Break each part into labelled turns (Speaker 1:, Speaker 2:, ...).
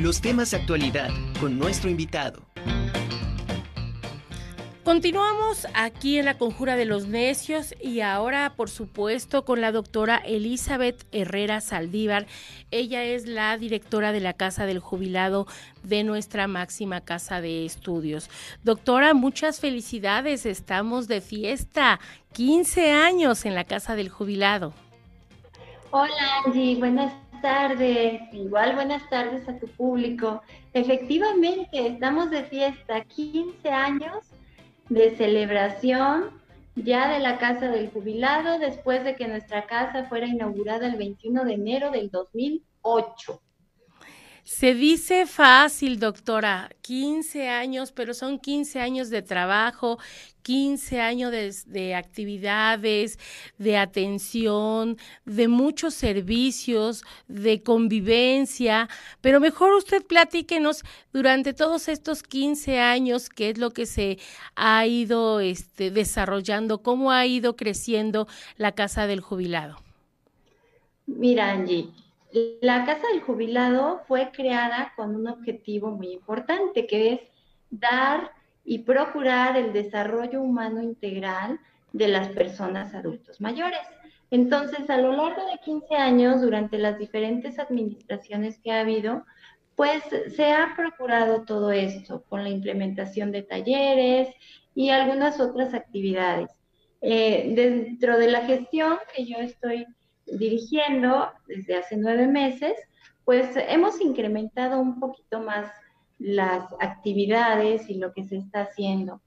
Speaker 1: Los temas de actualidad con nuestro invitado.
Speaker 2: Continuamos aquí en la Conjura de los Necios y ahora, por supuesto, con la doctora Elizabeth Herrera Saldívar. Ella es la directora de la Casa del Jubilado de nuestra máxima casa de estudios. Doctora, muchas felicidades. Estamos de fiesta. 15 años en la Casa del Jubilado.
Speaker 3: Hola Angie, buenas tardes. Igual buenas tardes a tu público. Efectivamente, estamos de fiesta. 15 años de celebración ya de la Casa del Jubilado después de que nuestra casa fuera inaugurada el 21 de enero del 2008.
Speaker 2: Se dice fácil, doctora, 15 años, pero son 15 años de trabajo, 15 años de, actividades, de atención, de muchos servicios, de convivencia, pero mejor usted platíquenos durante todos estos 15 años qué es lo que se ha ido este, desarrollando, cómo ha ido creciendo la Casa del Jubilado.
Speaker 3: Mira, Angie la Casa del Jubilado fue creada con un objetivo muy importante, que es dar y procurar el desarrollo humano integral de las personas adultos mayores. Entonces, a lo largo de 15 años, durante las diferentes administraciones que ha habido, pues se ha procurado todo esto con la implementación de talleres y algunas otras actividades. Eh, dentro de la gestión que yo estoy dirigiendo desde hace nueve meses, pues hemos incrementado un poquito más las actividades y lo que se está haciendo.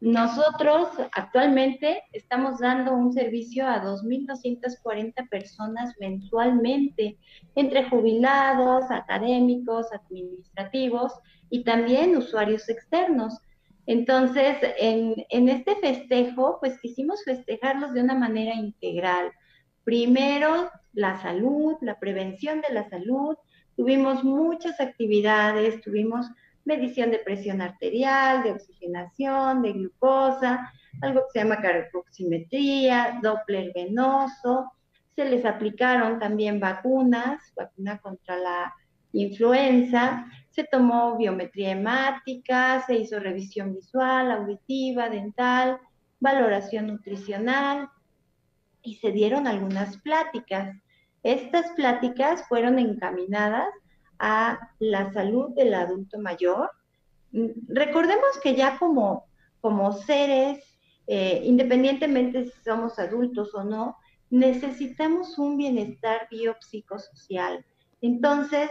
Speaker 3: Nosotros actualmente estamos dando un servicio a 2.240 personas mensualmente, entre jubilados, académicos, administrativos y también usuarios externos. Entonces, en, en este festejo, pues quisimos festejarlos de una manera integral, Primero, la salud, la prevención de la salud. Tuvimos muchas actividades, tuvimos medición de presión arterial, de oxigenación, de glucosa, algo que se llama carboximetría, Doppler venoso. Se les aplicaron también vacunas, vacuna contra la influenza, se tomó biometría hemática, se hizo revisión visual, auditiva, dental, valoración nutricional, y se dieron algunas pláticas. Estas pláticas fueron encaminadas a la salud del adulto mayor. Recordemos que ya como, como seres, eh, independientemente si somos adultos o no, necesitamos un bienestar biopsicosocial. Entonces,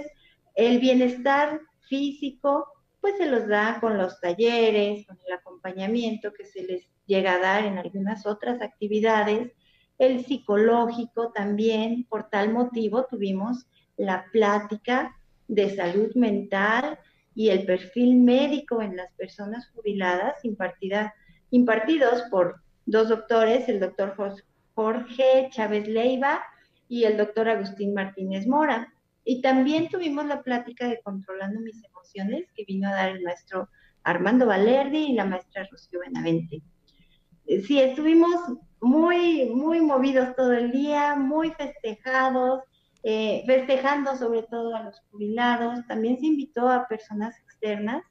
Speaker 3: el bienestar físico, pues se los da con los talleres, con el acompañamiento que se les llega a dar en algunas otras actividades, el psicológico también, por tal motivo tuvimos la plática de salud mental y el perfil médico en las personas jubiladas impartida, impartidos por dos doctores, el doctor Jorge Chávez Leiva y el doctor Agustín Martínez Mora. Y también tuvimos la plática de Controlando mis emociones que vino a dar el maestro Armando Valerdi y la maestra Rocío Benavente. Sí, estuvimos muy, muy movidos todo el día, muy festejados, eh, festejando sobre todo a los jubilados. También se invitó a personas externas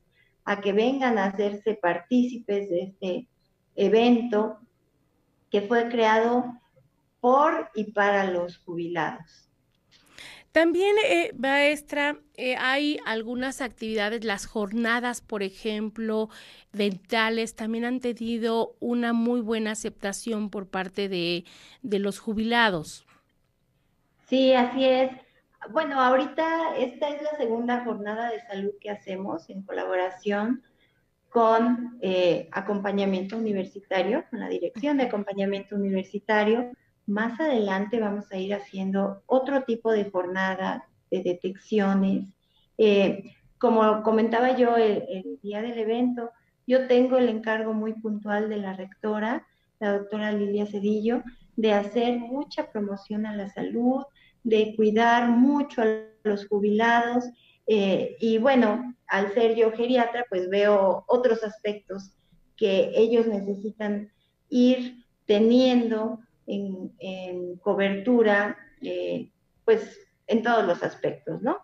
Speaker 3: a que vengan a hacerse partícipes de este evento que fue creado por y para los jubilados.
Speaker 2: También, eh, maestra, eh, hay algunas actividades, las jornadas, por ejemplo, dentales, también han tenido una muy buena aceptación por parte de, de los jubilados.
Speaker 3: Sí, así es. Bueno, ahorita esta es la segunda jornada de salud que hacemos en colaboración con eh, acompañamiento universitario, con la dirección de acompañamiento universitario más adelante vamos a ir haciendo otro tipo de jornada de detecciones. Eh, como comentaba yo el, día del evento, yo tengo el encargo muy puntual de la rectora, la doctora Lilia Cedillo, de hacer mucha promoción a la salud, de cuidar mucho a los jubilados. Eh, y bueno, al ser yo geriatra, pues veo otros aspectos que ellos necesitan ir teniendo en, cobertura, eh, pues en todos los aspectos, ¿no?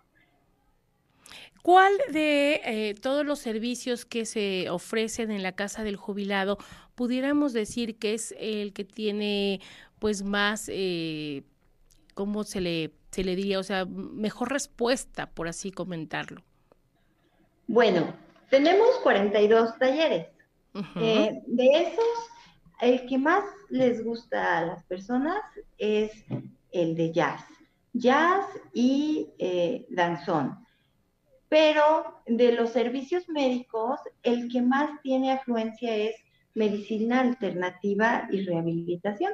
Speaker 2: ¿Cuál de eh, todos los servicios que se ofrecen en la casa del jubilado pudiéramos decir que es el que tiene pues más, eh, ¿cómo se le, se le diría? O sea, mejor respuesta, por así comentarlo.
Speaker 3: Bueno, tenemos 42 talleres. Eh, de esos, el que más les gusta a las personas es el de jazz. Jazz y eh, danzón. Pero de los servicios médicos, el que más tiene afluencia es medicina alternativa y rehabilitación,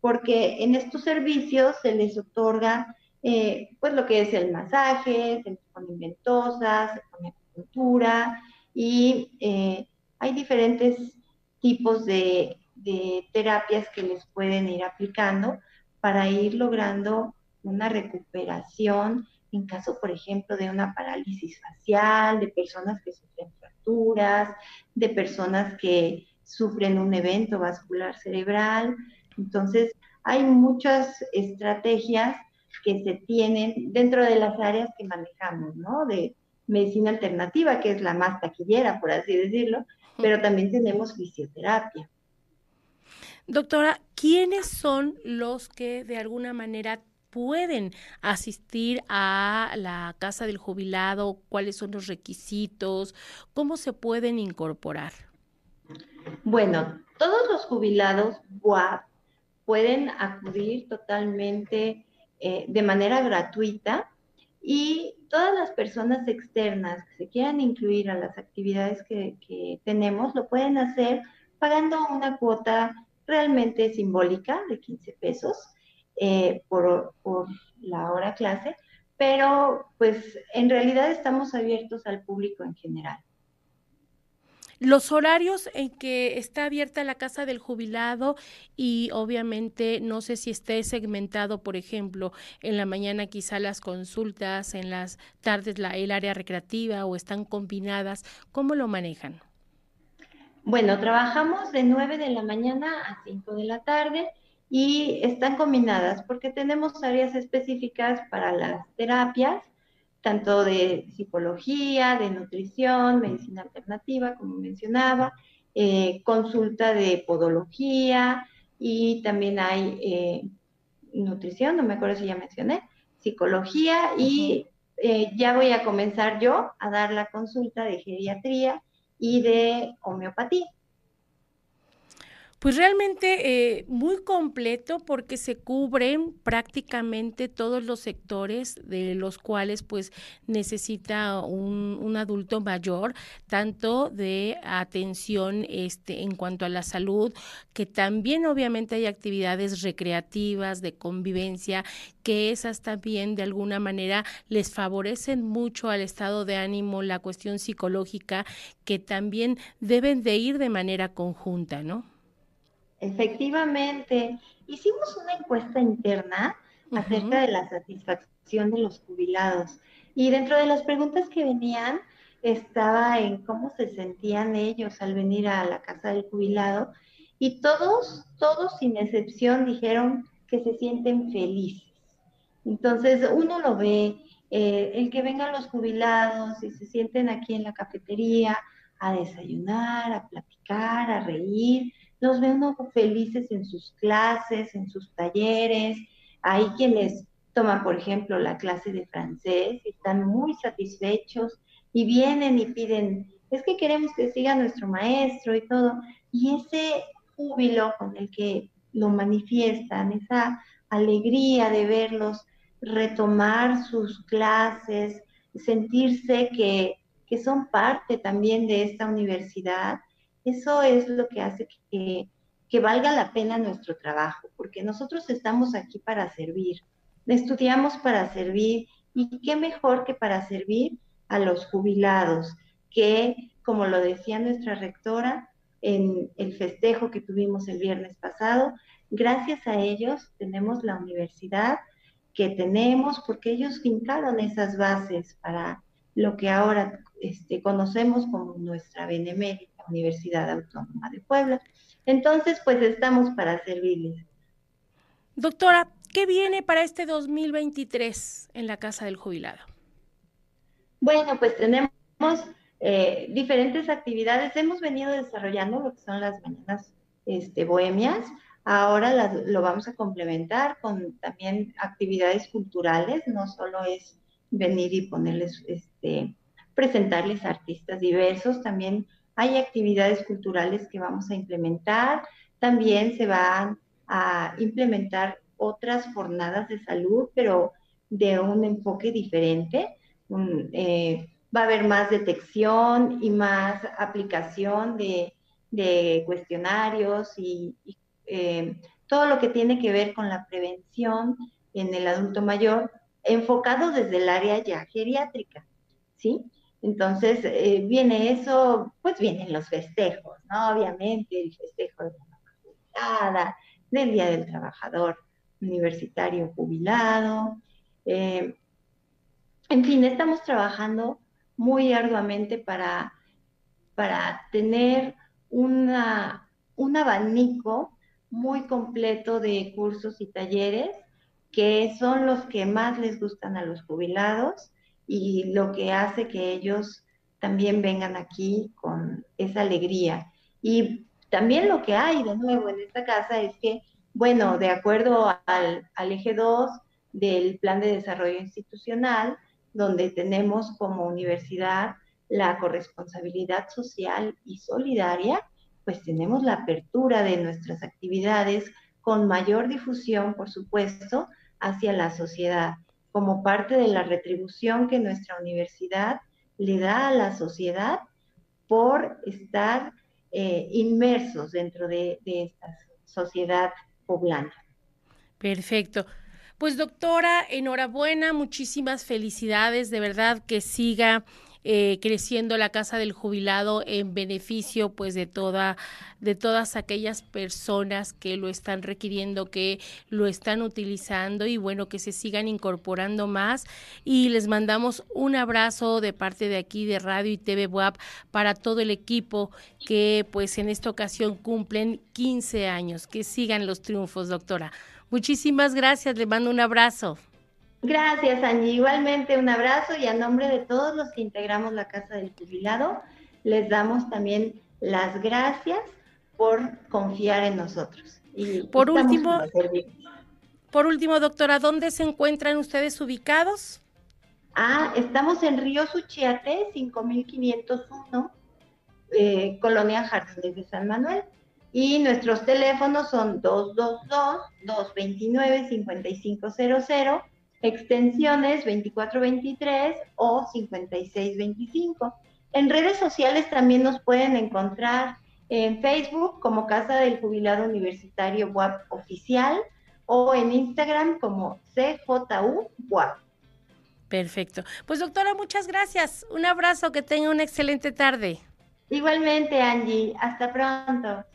Speaker 3: porque en estos servicios se les otorga eh, pues lo que es el masaje, se ponen ventosas, se pone acupuntura y eh, hay diferentes tipos de, de terapias que les pueden ir aplicando para ir logrando una recuperación en caso, por ejemplo, de una parálisis facial, de personas que sufren fracturas, de personas que sufren un evento vascular cerebral. Entonces, hay muchas estrategias que se tienen dentro de las áreas que manejamos, ¿no? De medicina alternativa, que es la más taquillera, por así decirlo, pero también tenemos fisioterapia.
Speaker 2: Doctora, ¿quiénes son los que de alguna manera pueden asistir a la casa del jubilado? ¿Cuáles son los requisitos? ¿Cómo se pueden incorporar?
Speaker 3: Bueno, todos los jubilados pueden acudir totalmente eh, de manera gratuita y todas las personas externas que se quieran incluir a las actividades que, que tenemos lo pueden hacer pagando una cuota realmente simbólica de 15 pesos eh, por, por la hora clase, pero pues en realidad estamos abiertos al público en general.
Speaker 2: Los horarios en que está abierta la casa del jubilado y obviamente no sé si esté segmentado, por ejemplo, en la mañana quizá las consultas, en las tardes la, el área recreativa o están combinadas, ¿cómo lo manejan?
Speaker 3: Bueno, trabajamos de 9 de la mañana a 5 de la tarde y están combinadas porque tenemos áreas específicas para las terapias, tanto de psicología, de nutrición, medicina alternativa, como mencionaba, eh, consulta de podología y también hay eh, nutrición, no me acuerdo si ya mencioné, psicología y eh, ya voy a comenzar yo a dar la consulta de geriatría y de homeopatía.
Speaker 2: Pues realmente eh, muy completo porque se cubren prácticamente todos los sectores de los cuales pues necesita un, adulto mayor, tanto de atención este, en cuanto a la salud, que también obviamente hay actividades recreativas, de convivencia, que esas también de alguna manera les favorecen mucho al estado de ánimo, la cuestión psicológica, que también deben de ir de manera conjunta, ¿no?
Speaker 3: Efectivamente, hicimos una encuesta interna acerca de la satisfacción de los jubilados y dentro de las preguntas que venían estaba en cómo se sentían ellos al venir a la casa del jubilado y todos, todos sin excepción dijeron que se sienten felices. Entonces uno lo ve, eh, el que vengan los jubilados y se sienten aquí en la cafetería a desayunar, a platicar, a reír, los ven felices en sus clases, en sus talleres. Hay quienes toman, por ejemplo, la clase de francés y están muy satisfechos y vienen y piden, es que queremos que siga nuestro maestro y todo. Y ese júbilo con el que lo manifiestan, esa alegría de verlos retomar sus clases, sentirse que, que son parte también de esta universidad, eso es lo que hace que, valga la pena nuestro trabajo, porque nosotros estamos aquí para servir, estudiamos para servir y qué mejor que para servir a los jubilados, que como lo decía nuestra rectora en el festejo que tuvimos el viernes pasado, gracias a ellos tenemos la universidad que tenemos porque ellos fincaron esas bases para lo que ahora este, conocemos como nuestra benemérita Universidad Autónoma de Puebla. Entonces, pues estamos para servirles.
Speaker 2: Doctora, ¿qué viene para este 2023 en la Casa del Jubilado?
Speaker 3: Bueno, pues tenemos eh, diferentes actividades. Hemos venido desarrollando lo que son las mañanas este, bohemias. Ahora lo vamos a complementar con también actividades culturales. No solo es venir y ponerles, este, presentarles artistas diversos. También hay actividades culturales que vamos a implementar. También se van a implementar otras jornadas de salud, pero de un enfoque diferente. Eh, va a haber más detección y más aplicación de, cuestionarios y, eh, todo lo que tiene que ver con la prevención en el adulto mayor, enfocado desde el área ya geriátrica, ¿sí? Entonces, eh, viene eso, pues vienen los festejos, ¿no? Obviamente, el festejo de la del Día del Trabajador Universitario Jubilado, eh, en fin, estamos trabajando muy arduamente para, para tener una, un abanico muy completo de cursos y talleres que son los que más les gustan a los jubilados y lo que hace que ellos también vengan aquí con esa alegría. Y también lo que hay de nuevo en esta casa es que, bueno, de acuerdo al, eje 2 del Plan de Desarrollo Institucional, donde tenemos como universidad la corresponsabilidad social y solidaria, pues tenemos la apertura de nuestras actividades con mayor difusión, por supuesto, hacia la sociedad, como parte de la retribución que nuestra universidad le da a la sociedad por estar eh, inmersos dentro de esta sociedad poblana.
Speaker 2: Perfecto. Pues doctora, enhorabuena, muchísimas felicidades, de verdad que siga eh, creciendo la casa del jubilado en beneficio pues de toda de todas aquellas personas que lo están requiriendo que lo están utilizando y bueno que se sigan incorporando más. Y les mandamos un abrazo de parte de aquí de Radio y TV WAP para todo el equipo que pues en esta ocasión cumplen 15 años. Que sigan los triunfos doctora. Muchísimas gracias, le mando un abrazo.
Speaker 3: Gracias, Angie. Igualmente un abrazo y a nombre de todos los que integramos la Casa del Jubilado, les damos también las gracias por confiar en nosotros.
Speaker 2: Y por último, por último, doctora, ¿dónde se encuentran ustedes ubicados?
Speaker 3: Ah, estamos en Río Suchiate, 5501, eh, Colonia Jardines de San Manuel. Y nuestros teléfonos son 222-229-5500, extensiones 2423 o 5625. En redes sociales también nos pueden encontrar en Facebook como Casa del Jubilado Universitario WAP Oficial o en Instagram como CJU WAP.
Speaker 2: Perfecto. Pues doctora, muchas gracias. Un abrazo, que tenga una excelente tarde.
Speaker 3: Igualmente, Angie. Hasta pronto.